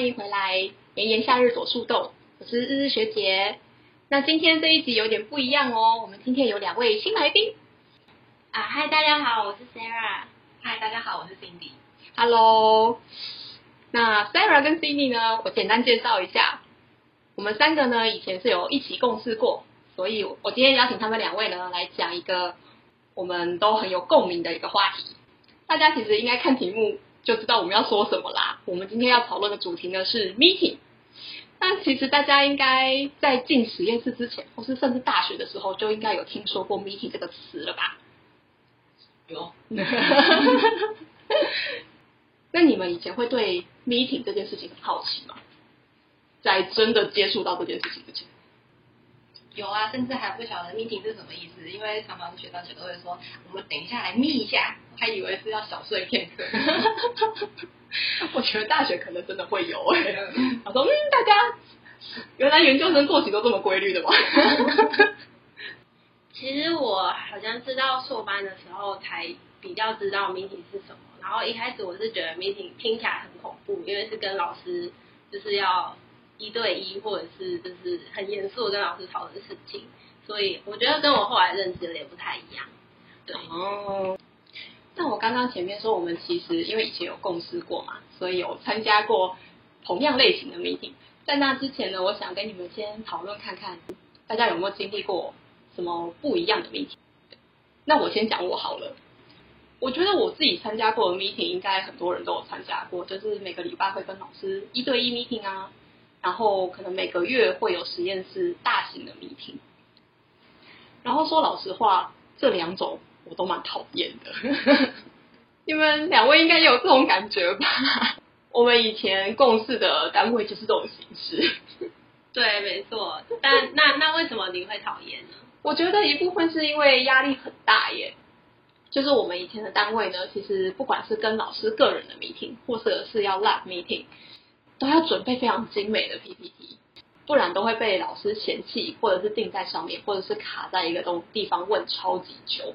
欢迎回来炎炎夏日躲树洞，我是日日学姐。那今天这一集有点不一样哦，我们今天有两位新来宾。啊，嗨，大家好，我是 Sarah。嗨，大家好，我是 Cindy。Hello，那 Sarah 跟 Cindy 呢，我简单介绍一下，我们三个呢以前是有一起共事过，所以我今天邀请他们两位呢来讲一个我们都很有共鸣的一个话题。大家其实应该看题目就知道我们要说什么啦。我们今天要讨论的主题呢是 meeting。但其实大家应该在进实验室之前，或是甚至大学的时候，就应该有听说过 meeting 这个词了吧？有，那你们以前会对 meeting 这件事情很好奇吗？在真的接触到这件事情之前，有啊，甚至还不晓得 meeting 是什么意思，因为常常学长姐都会说，我们等一下来密一下，还以为是要小睡片刻。我觉得大学可能真的会有哎、他说嗯，大家原来研究生作息都这么规律的吗？其实我好像知道硕班的时候才比较知道 meeting 是什么，然后一开始我是觉得 meeting 听起来很恐怖，因为是跟老师就是要一对一，或者是就是很严肃跟老师讨论事情，所以我觉得跟我后来认知有点不太一样。对，哦。但我刚刚前面说，我们其实因为以前有共事过嘛，所以有参加过同样类型的 meeting。在那之前呢，我想跟你们先讨论看看，大家有没有经历过什么不一样的 meeting？那我先讲我好了。我觉得我自己参加过的 meeting，应该很多人都有参加过，就是每个礼拜会跟老师一对一 meeting 啊，然后可能每个月会有实验室大型的 meeting。然后说老实话，这两种我都蛮讨厌的。你们两位应该也有这种感觉吧？我们以前共事的单位就是这种形式。对，没错。但那那为什么你会讨厌呢？我觉得一部分是因为压力很大耶。就是我们以前的单位呢，其实不管是跟老师个人的 meeting，或者是要 lab meeting，都要准备非常精美的 PPT，不然都会被老师嫌弃，或者是定在上面，或者是卡在一个东地方问超级久，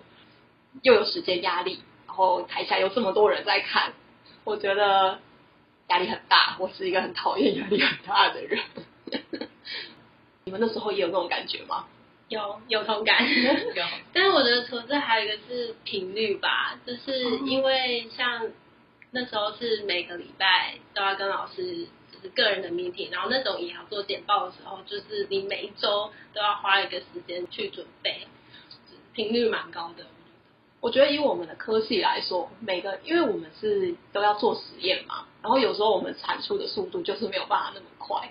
又有时间压力，然后台下有这么多人在看，我觉得压力很大。我是一个很讨厌压力很大的人。你们那时候也有那种感觉吗？有有同感。有，但是我觉得除了这还有一个是频率吧，就是因为像那时候是每个礼拜都要跟老师就是个人的 meeting，然后那种也要做简报的时候，就是你每一周都要花一个时间去准备，频率蛮高的。我觉得以我们的科系来说，每个因为我们是都要做实验嘛，然后有时候我们产出的速度就是没有办法那么快，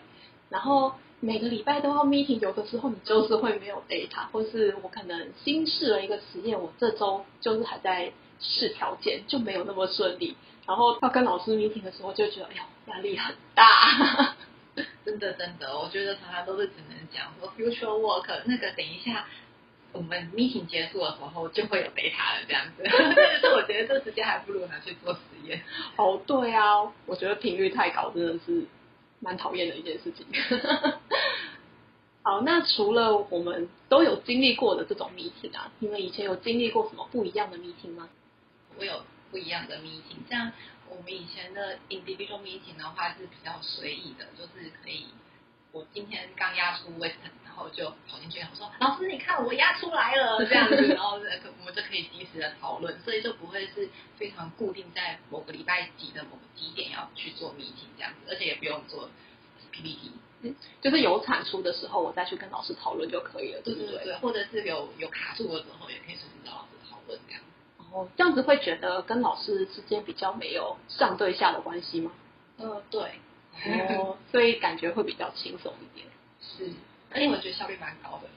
然后每个礼拜都要 meeting，有的时候你就是会没有 data，或是我可能新试了一个实验，我这周就是还在试条件，就没有那么顺利，然后要跟老师 meeting 的时候就觉得哎呦压力很大。真的真的，我觉得常常都是只能讲说 future work，那个等一下我们 meeting 结束的时候就会有 data 了，这样子。但是我觉得这时间还不如拿去做实验。哦，对啊，我觉得频率太高真的是蛮讨厌的一件事情。好，那除了我们都有经历过的这种 meeting 啊，你们以前有经历过什么不一样的 meeting 吗？我有不一样的 meeting，像我们以前的 individual meeting 的话是比较随意的，就是可以，我今天刚压出 Western，然后就跑进去，然后说老师你看我压出来了 这样子，然后呃我们就可以及时的讨论，所以就不会是非常固定在某个礼拜几的某个几点要去做 meeting 这样子，而且也不用做 PPT。就是有产出的时候，我再去跟老师讨论就可以了，对不对？对对，或者是有有卡住的时候，也可以随时找老师讨论这样。哦，这样子会觉得跟老师之间比较没有上对下的关系吗？嗯，对，哦，所以感觉会比较轻松一点。是，而且我觉得效率蛮高的。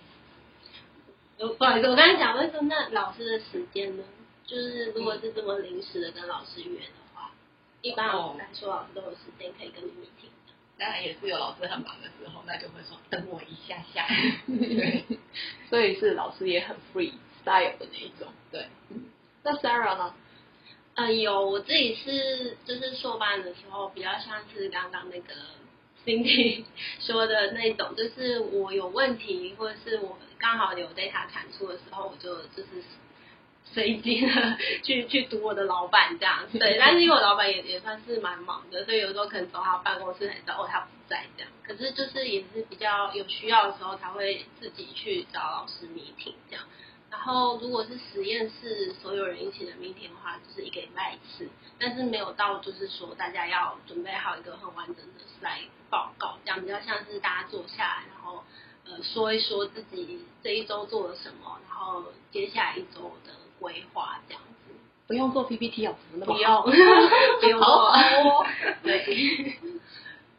呃不好意思，我刚才讲为什么那老师的时间呢？就是如果是这么临时的跟老师约的话，一般哦来说老师都有时间可以跟你 meeting 的。当然也是有老师很忙的时候，那就会说等我一下下。对所以是老师也很 free style 的那一种。对，那 Sarah 呢？呃，有我自己是就是硕班的时候，比较像是刚刚那个 Cindy 说的那种，就是我有问题或者是我刚好有 data 产出的时候，我就就是随机的 去去读我的老板这样。对，但是因为我老板也也算是蛮忙的，所以有时候可能走他办公室才知道哦他不在这样。可是就是也是比较有需要的时候才会自己去找老师 meeting 这样。然后如果是实验室所有人一起的 meeting 的话，就是一个礼拜一次，但是没有到就是说大家要准备好一个很完整的 slide 报告，这样比较像是大家坐下来，然后呃说一说自己这一周做了什么，然后接下来一周的规划这样子。不用做 PPT 哦，怎么那么不好用，不用。做。哦 对，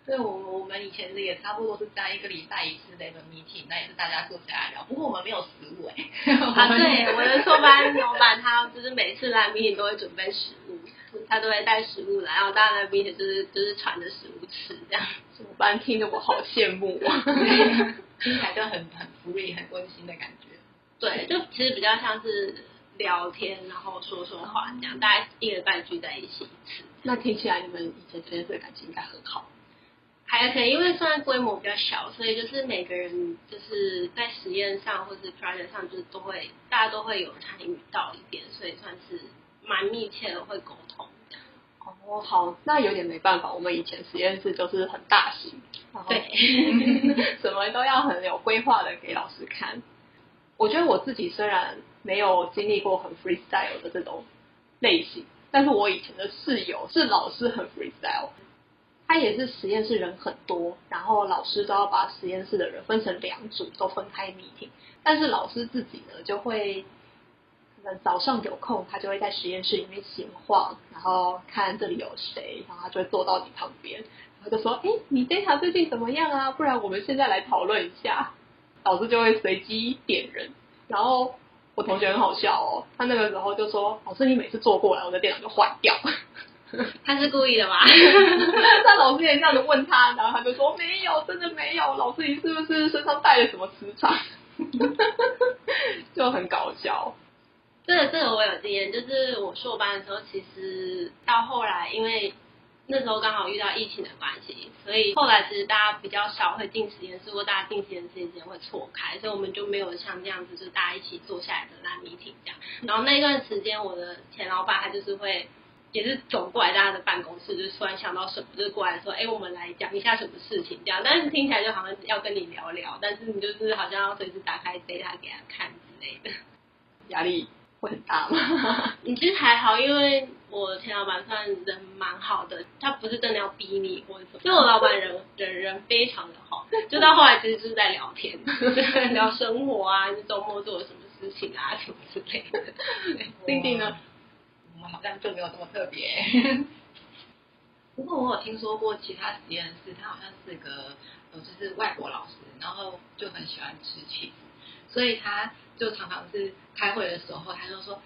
对我们我们以前也差不多是在一个礼拜一次的一个 meeting，那也是大家坐下来聊。不过我们没有食物哎、啊，对，我的硕班老板他就是每次来 meeting 都会准备食物，他都会带食物来，然后大家来 meeting 就是就是传着食物吃这样。我班？听得我好羡慕啊！听起来就很很 free、很温馨的感觉。对，就其实比较像是聊天，然后说说话这样，大家一个礼拜聚在一起一次。那听起来你们以前实验室的感情应该很好。还可以，因为虽然规模比较小，所以就是每个人就是在实验上或是 project 上，就是都会大家都会有参与到一点，所以算是蛮密切的会沟通。哦，好，那有点没办法，我们以前实验室就是很大型，然后对，什么都要很有规划的给老师看。我觉得我自己虽然没有经历过很 freestyle 的这种类型，但是我以前的室友是老师很 freestyle，他也是实验室人很多，然后老师都要把实验室的人分成两组，都分开 meeting，但是老师自己呢就会。可能早上有空，他就会在实验室里面闲晃，然后看这里有谁，然后他就会坐到你旁边，然后就说：“哎，你 data 最近怎么样啊？不然我们现在来讨论一下。”老师就会随机点人，然后我同学很好笑哦，他那个时候就说：“老师，你每次坐过来，我的电脑就坏掉。” 他是故意的吧？那老师也这样子问他，然后他就说：“没有，真的没有。老师，你是不是身上带了什么磁场？” 就很搞笑。这个这个我有经验，就是我硕班的时候，其实到后来，因为那时候刚好遇到疫情的关系，所以后来其实大家比较少会进实验室，或大家进实验室时间会错开，所以我们就没有像这样子，就是大家一起坐下来的那 meeting 这样。然后那段时间，我的前老板他就是会。也是走过来大家的办公室，就是突然想到什么，就是过来说，哎，我们来讲一下什么事情这样。但是听起来就好像要跟你聊聊，但是你就是好像要随时打开 data 给他看之类的。压力会很大吗？你其实还好，因为我前老板算人蛮好的，他不是真的要逼你或者什么，所以我老板人人人非常的好，就到后来其实就是在聊天，聊生活啊，就周末做了什么事情啊，什么之类的。丁丁呢？我们好像就没有这么特别。不过我有听说过其他实验室，他好像是个呃，就是外国老师，然后就很喜欢吃茄子所以他就常常是开会的时候，他就说。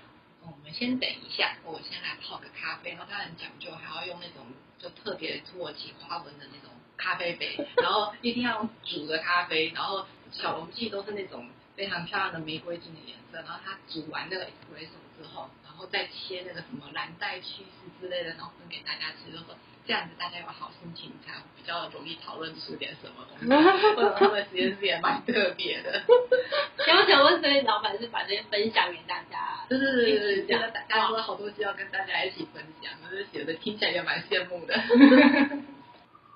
我们先等一下，我先来泡个咖啡。然后他很讲究，还要用那种就特别土耳其花纹的那种咖啡杯，然后一定要煮的咖啡，然后小容器都是那种非常漂亮的玫瑰金的颜色。然后他煮完那个 espresso 之后，后再切那个什么蓝带趋势之类的，然后分给大家吃，就说这样子大家有好心情，才比较容易讨论出点什么东西。我他们实验室也蛮特别的，想我想问，所以老板是把这些分享给大家，就是一直觉得大家说好东西要跟大家一起分享，就是写的听起来也蛮羡慕的。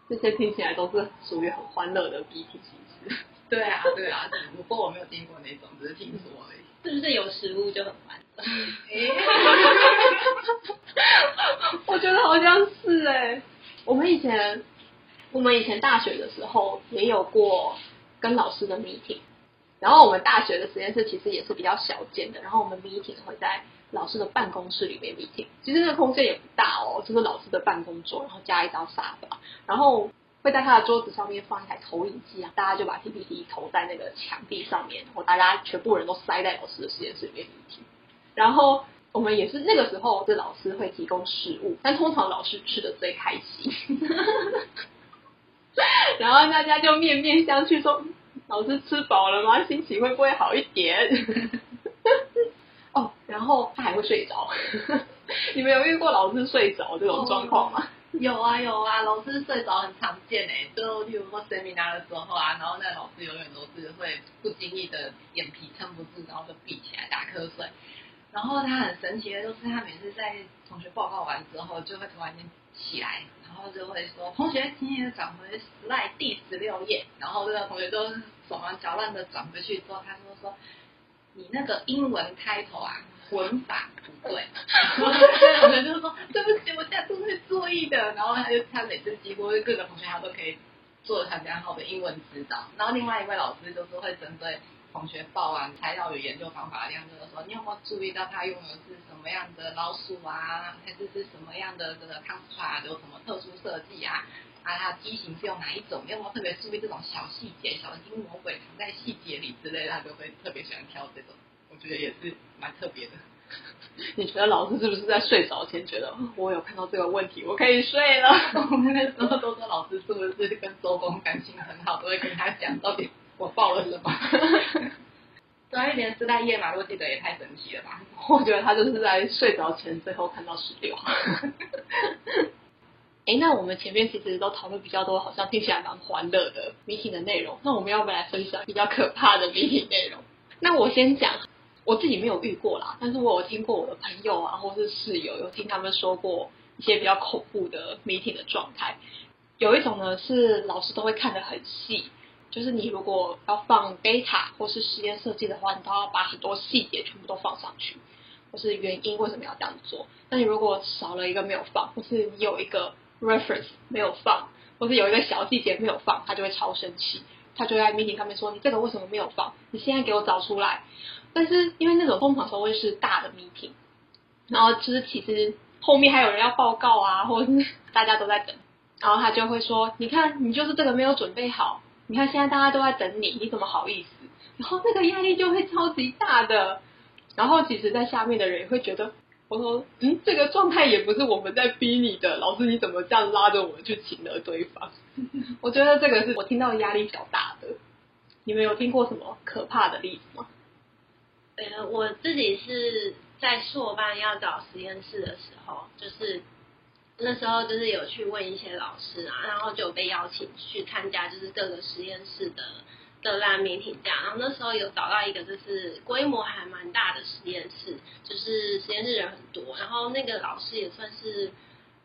这些听起来都是属于很欢乐的 BP 形式。对啊，对啊，只不过我没有听过那种，只是听说而已。是不是有食物就很欢乐？我觉得好像是哎、我们以前我们以前大学的时候也有过跟老师的 meeting，然后我们大学的实验室其实也是比较小间的，然后我们 meeting 会在老师的办公室里面 meeting，其实那个空间也不大哦，就是老师的办公桌，然后加一张沙发，然后会在他的桌子上面放一台投影机啊，大家就把 PPT 投在那个墙壁上面，然后大家全部人都塞在老师的实验室里面。meeting，然后。我们也是那个时候，这老师会提供食物，但通常老师吃的最开心，然后大家就面面相觑说：“老师吃饱了吗？心情会不会好一点？” 哦，然后他还会睡着。你们有遇过老师睡着这种状况吗？有啊有啊，老师睡着很常见诶，就例如说 seminar 的时候啊，然后那老师永远都是会不经意的眼皮撑不住，然后就闭起来打瞌睡。然后他很神奇的就是，他每次在同学报告完之后，就会突然间起来，然后就会说：“同学，今天转回 slide 第十六页。”然后这个同学都手忙脚乱的转回去之后，他就说：“你那个英文开头啊，文法不对。”然后同学就说：“对不起，我下次会注意的。”然后他就他每次几乎各个同学他都可以做的很良好的英文指导。然后另外一位老师就是会针对。同学报完材料与研究方法，这样就是说，你有没有注意到他用的是什么样的老鼠啊，还是是什么样的这个康斯啊，有什么特殊设计啊？啊，它机型是用哪一种？有没有特别注意这种小细节？小心魔鬼藏在细节里之类的，他就会特别喜欢挑这种。我觉得也是蛮特别的。你觉得老师是不是在睡着前觉得我有看到这个问题，我可以睡了？我们那时候都说老师是不是跟周公感情很好，都会跟他讲到底。我报了什么？对，连自带页码都记得，也太神奇了吧！我觉得他就是在睡着前最后看到十六。哎，那我们前面其实都讨论比较多，好像听起来蛮欢乐的 meeting 的内容。那我们要不要来分享比较可怕的 meeting 内容？那我先讲，我自己没有遇过啦，但是我有听过我的朋友啊，或是室友有听他们说过一些比较恐怖的 meeting 的状态。有一种呢是老师都会看得很细。就是你如果要放 beta 或是实验设计的话，你都要把很多细节全部都放上去，或是原因为什么要这样做。那你如果少了一个没有放，或是你有一个 reference 没有放，或是有一个小细节没有放，他就会超生气，他就在 meeting 上面说你这个为什么没有放？你现在给我找出来。但是因为那种通常都会是大的 meeting，然后就是其实后面还有人要报告啊，或者是 大家都在等，然后他就会说，你看你就是这个没有准备好。你看，现在大家都在等你，你怎么好意思？然后那个压力就会超级大的。然后其实，在下面的人也会觉得，我说，嗯，这个状态也不是我们在逼你的，老师你怎么这样拉着我们去请了对方？我觉得这个是我听到压力比较大的。你们有听过什么可怕的例子吗？呃，我自己是在硕班要找实验室的时候，就是。那时候就是有去问一些老师啊，然后就被邀请去参加，就是各个实验室的的烂名品这样。然后那时候有找到一个就是规模还蛮大的实验室，就是实验室人很多，然后那个老师也算是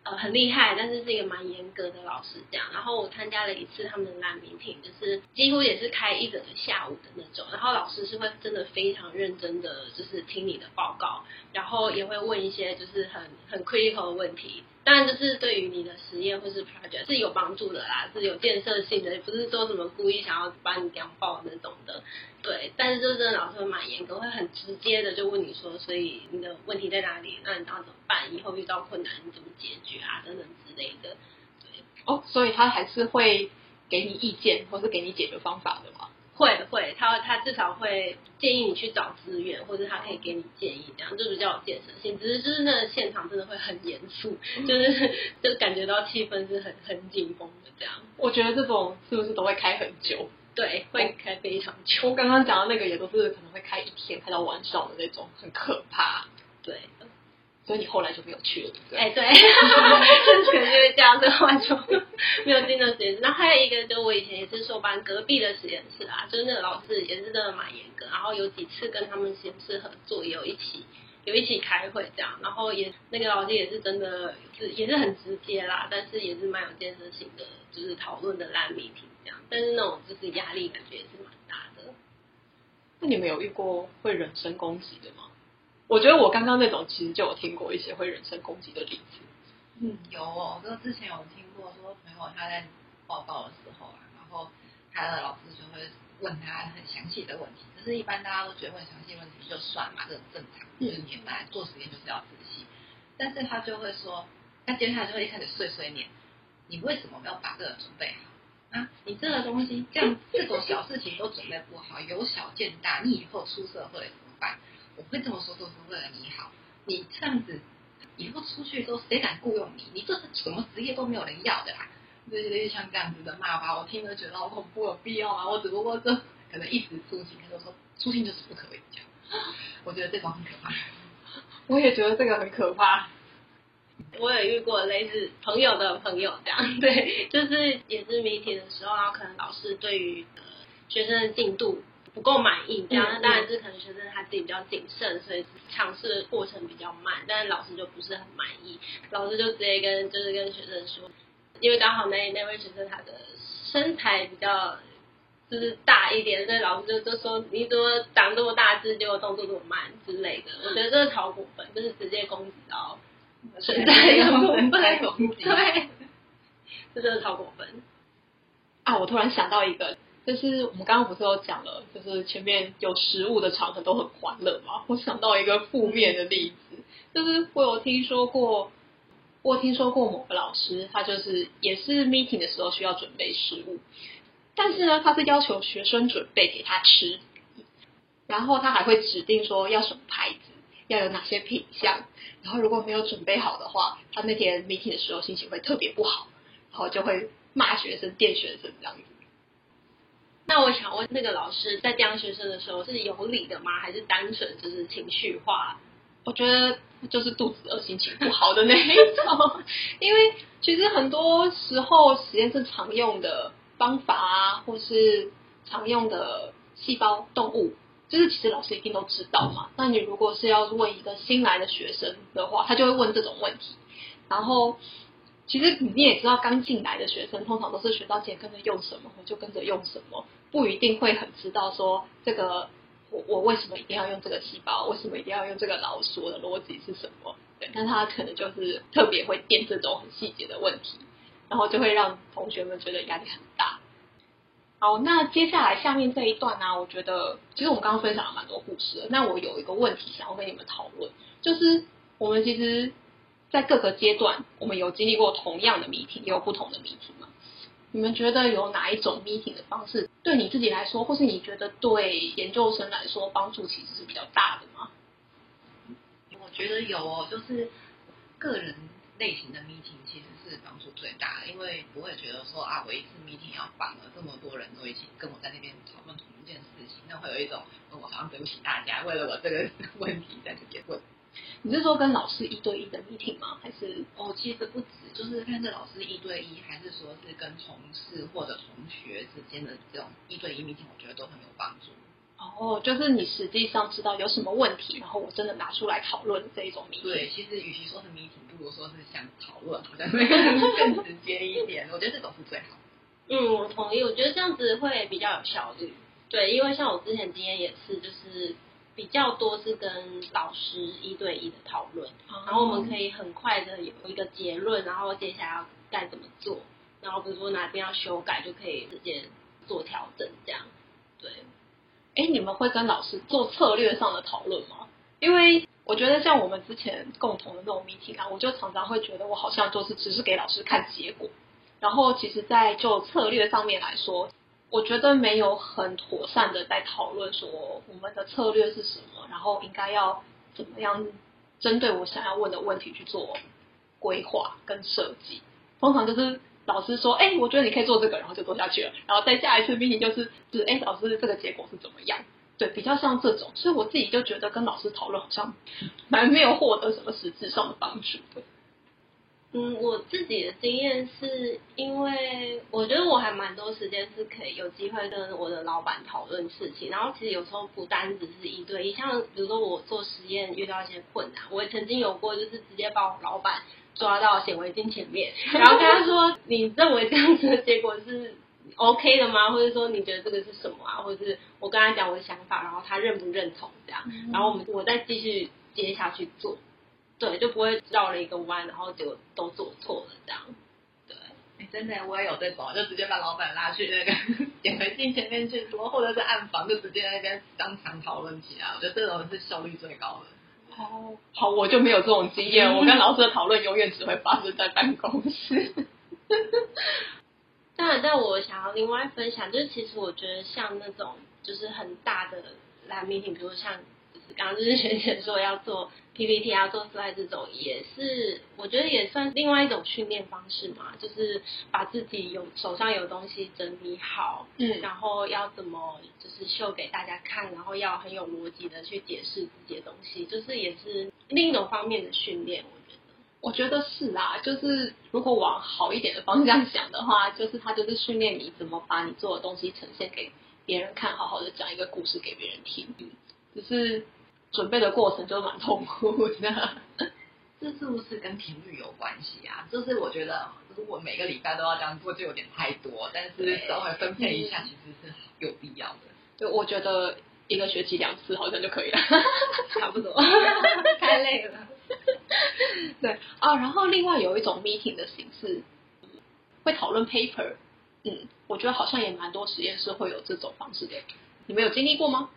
呃很厉害，但是是一个蛮严格的老师这样。然后我参加了一次他们的烂名品，就是几乎也是开一整个下午的那种。然后老师是会真的非常认真的，就是听你的报告，然后也会问一些就是很很 critical 的问题。当然，就是对于你的实验或是 project 是有帮助的啦，是有建设性的，也不是说什么故意想要把你讲爆那种的。对，但是就是老师蛮严格，会很直接的就问你说，所以你的问题在哪里？那你要怎么办？以后遇到困难你怎么解决啊？等等之类的。对，哦，所以他还是会给你意见，或是给你解决方法的嘛。会会，他他至少会建议你去找资源，或者他可以给你建议，这样就比较有建设性。只是就是那个现场真的会很严肃，就是 就感觉到气氛是很很紧绷的这样。我觉得这种是不是都会开很久？对，会开非常久。我刚刚讲的那个也都是可能会开一天，开到晚上的那种，很可怕。对。所以你后来就没有去了，对不对？哎，对，就是因为这样子，完全没有进到实验室。那还有一个，就我以前也是硕班隔壁的实验室啊，就是那个老师也是真的蛮严格。然后有几次跟他们实验室合作，也有一起有一起开会这样。然后也那个老师也是真的是也是很直接啦，但是也是蛮有建设性的，就是讨论的烂谜题这样。但是那种就是压力感觉也是蛮大的。那你们有遇过会人身攻击的吗？我觉得我刚刚那种其实就有听过一些会人身攻击的例子。嗯，有哦，就之前有听过说朋友他在报告的时候啊，然后他的老师就会问他很详细的问题。可是，一般大家都觉得问详细问题就算嘛，这很正常，就是你来做实验就是要仔细。但是他就会说，他接下来就会一开始碎碎念：你为什么没有把这个准备好啊？你这个东西这样这种小事情都准备不好，由小见大，你以后出社会怎么办？我会这么说，都是为了你好。你这样子以后出去之后，谁敢雇佣你？你这是什么职业都没有人要的啦！类似像这样子的骂法，我听了觉得好恐怖，有必要吗？我只不过这可能一时粗心，他就说粗心就是不可以这样。我觉得这种很可怕。我也觉得这个很可怕。我也遇过类似朋友的朋友这样，对，就是也是媒体的时候，啊可能老师对于学生的进度。不够满意，这样嗯那当然是可能学生他自己比较谨慎，所以尝试的过程比较慢，但是老师就不是很满意，老师就直接跟就是跟学生说，因为刚好那那位学生他的身材比较就是大一点，所以老师就就说你怎么长这么大只，结果动作这么慢之类的，我觉得这是超过分，就是直接攻击到 身材的部分，对，这真的超过分。啊，我突然想到一个，就是我们刚刚不是有讲了，就是前面有食物的场合都很欢乐嘛。我想到一个负面的例子，就是我有听说过，我听说过某个老师，他就是也是 meeting 的时候需要准备食物，但是呢，他是要求学生准备给他吃，然后他还会指定说要什么牌子，要有哪些品相，然后如果没有准备好的话，他那天 meeting 的时候心情会特别不好，然后就会骂学生、电学生这样子。那我想问，那个老师在教学生的时候是有理的吗？还是单纯就是情绪化？我觉得就是肚子饿、心情不好的那一种，因为其实很多时候实验室常用的方法啊，或是常用的细胞动物，就是其实老师一定都知道嘛。那你如果是要问一个新来的学生的话，他就会问这种问题，然后。其实你也知道，刚进来的学生通常都是学到姐跟着用什么，我就跟着用什么，不一定会很知道说这个我我为什么一定要用这个细胞，为什么一定要用这个老鼠的逻辑是什么？对，但他可能就是特别会垫这种很细节的问题，然后就会让同学们觉得压力很大。好，那接下来下面这一段呢、我觉得其实我们刚刚分享了蛮多故事的，那我有一个问题想要跟你们讨论，就是我们其实。在各个阶段，我们有经历过同样的谜题也有不同的 meeting 吗？你们觉得有哪一种 meeting 的方式对你自己来说，或是你觉得对研究生来说帮助其实是比较大的吗？我觉得有哦，就是个人类型的 meeting 其实是帮助最大的，因为不会觉得说啊，我一次 meeting 要绑了这么多人都一起跟我在那边讨论同一件事情，那会有一种我好像对不起大家，为了我这个 问题在这边问。你是说跟老师一对一的 meeting 吗？还是哦，其实不止，就是看是老师一对一，还是说是跟同事或者同学之间的这种一对一 meeting，我觉得都很有帮助。哦，就是你实际上知道有什么问题，然后我真的拿出来讨论这一种 meeting。对，其实与其说是 meeting，不如说是想讨论，好像会更直接一点。我觉得这种是最好。嗯，我同意，我觉得这样子会比较有效率。对，因为像我之前经验也是，就是比较多是跟老师一对一的讨论，然后我们可以很快的有一个结论，然后接下来要该怎么做，然后比如说哪边要修改，就可以直接做调整，这样。对，哎，你们会跟老师做策略上的讨论吗？因为我觉得像我们之前共同的那种 meeting 啊，我就常常会觉得我好像就是只是给老师看结果，然后其实，在就策略上面来说，我觉得没有很妥善的在讨论说我们的策略是什么，然后应该要怎么样针对我想要问的问题去做规划跟设计。通常就是老师说，哎、我觉得你可以做这个，然后就做下去了，然后再下一次 meeting 就是，就是，哎、老师这个结果是怎么样？对，比较像这种，所以我自己就觉得跟老师讨论好像蛮没有获得什么实质上的帮助的。嗯，我自己的经验是因为我觉得我还蛮多时间是可以有机会跟我的老板讨论事情，然后其实有时候不单只是一对一，像比如说我做实验遇到一些困难，我也曾经有过就是直接把我老板抓到显微镜前面，然后跟他说 你认为这样子的结果是 OK 的吗？或者说你觉得这个是什么啊？或者是我跟他讲我的想法，然后他认不认同这样，然后我们我再继续接下去做。对，就不会绕了一个弯，然后结果都做错了这样。对，哎，真的，我也有这种，就直接把老板拉去那个显微镜前面去说，或者是暗房，就直接在那边当场讨论起来。我觉得这种是效率最高的。哦，好，我就没有这种经验，我跟老师的讨论永远只会发生在办公室。当然，但我想要另外分享，就是其实我觉得像那种就是很大的 lab meeting，比如像就是刚刚就是学姐说要做 PPT 要做 slide 这种，也是我觉得也算另外一种训练方式嘛，就是把自己有手上有东西整理好，嗯然后要怎么就是秀给大家看，然后要很有逻辑的去解释自己的东西，就是也是另一种方面的训练，我觉得。我觉得是啊，就是如果往好一点的方向想的话，就是它就是训练你怎么把你做的东西呈现给别人看，好好的讲一个故事给别人听。只是准备的过程就蛮痛苦的。这是不是跟频率有关系啊？就是我觉得，如果每个礼拜都要这样做，就有点太多。但是稍微分配一下，其实是有必要的。对，我觉得一个学期两次好像就可以了，差不多。太累了。对啊，然后另外有一种 meeting 的形式，会讨论 paper。嗯，我觉得好像也蛮多实验室会有这种方式的。你们有经历过吗？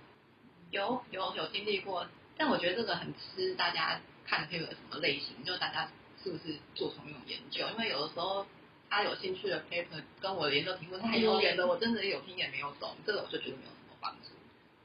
有有有经历过，但我觉得这个很吃大家。看 paper 什么类型，就大家是不是做同一种研究？因为有的时候他有兴趣的 paper 跟我的研究题目太遥远了，我真的有听也没有懂，这个我就觉得没有什么帮助。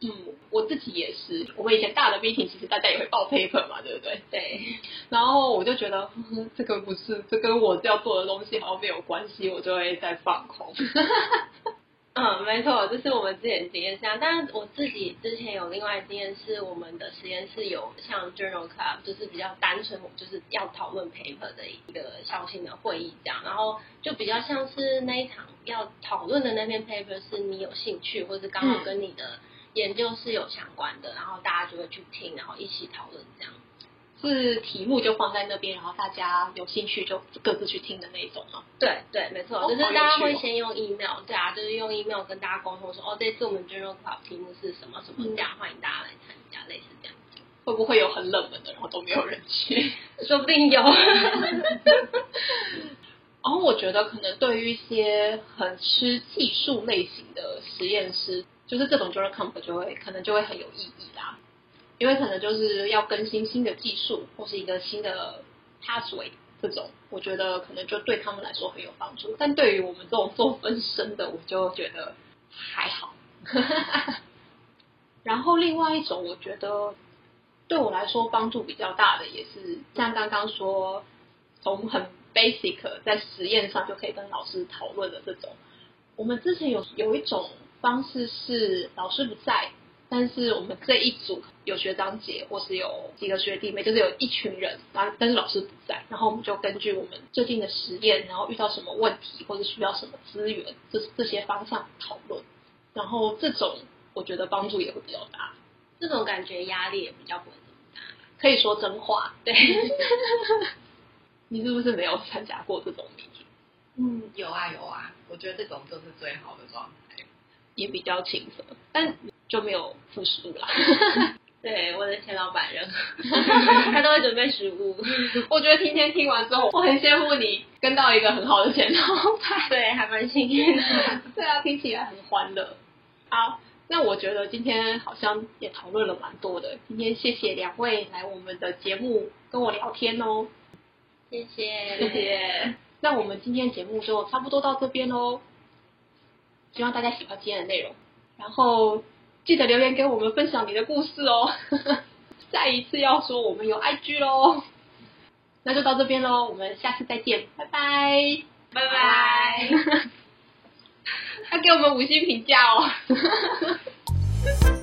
嗯，我自己也是。我们以前大的 meeting 其实大家也会报 paper 嘛，对不对？对。然后我就觉得这个不是，这跟我要做的东西好像没有关系，我就会在放空。嗯，没错，这是我们之前经验下，但是我自己之前有另外经验，是我们的实验室有像 journal club，就是比较单纯，就是要讨论 paper 的一个小型的会议这样，然后就比较像是那一场要讨论的那篇 paper 是你有兴趣，或者刚好跟你的研究是有相关的，然后大家就会去听，然后一起讨论这样。是题目就放在那边，然后大家有兴趣就各自去听的那种吗？对对，没错，就是大家会先用 email，对啊，就是用 email 跟大家沟通说，哦，这次我们 journal club 题目是什么什么，这样欢迎大家来参加，类似这样。会不会有很冷门的，然后都没有人去？说不定有。然 后我觉得可能对于一些很吃技术类型的实验室，就是这种 journal club 就会可能就会很有意义啦。因为可能就是要更新新的技术，或是一个新的 pathway 这种，我觉得可能就对他们来说很有帮助。但对于我们这种做分身的，我就觉得还好。然后另外一种，我觉得对我来说帮助比较大的，也是像刚刚说，从很 basic 在实验上就可以跟老师讨论的这种。我们之前有有一种方式是老师不在。但是我们这一组有学长姐，或是有几个学弟妹，就是有一群人，然后但是老师不在，然后我们就根据我们最近的实验，然后遇到什么问题或者需要什么资源，这这些方向讨论，然后这种我觉得帮助也会比较大，这种感觉压力也比较不会这么大，可以说真话。对，你是不是没有参加过这种？嗯，有啊有啊，我觉得这种就是最好的状态，也比较轻松，但。就没有付食物啦。对，我的前老板人，他都会准备食物。我觉得今天听完之后，我很羡慕你跟到一个很好的前老板。对，还蛮幸运的。对啊，听起来很欢乐。好，那我觉得今天好像也讨论了蛮多的。今天谢谢两位来我们的节目跟我聊天哦。谢谢，谢谢。那我们今天节目就差不多到这边喽。希望大家喜欢今天的内容，然后。记得留言给我们分享你的故事哦。再一次要说我们有 IG 喽，那就到这边喽，我们下次再见，拜拜，拜拜。要给我们五星评价哦。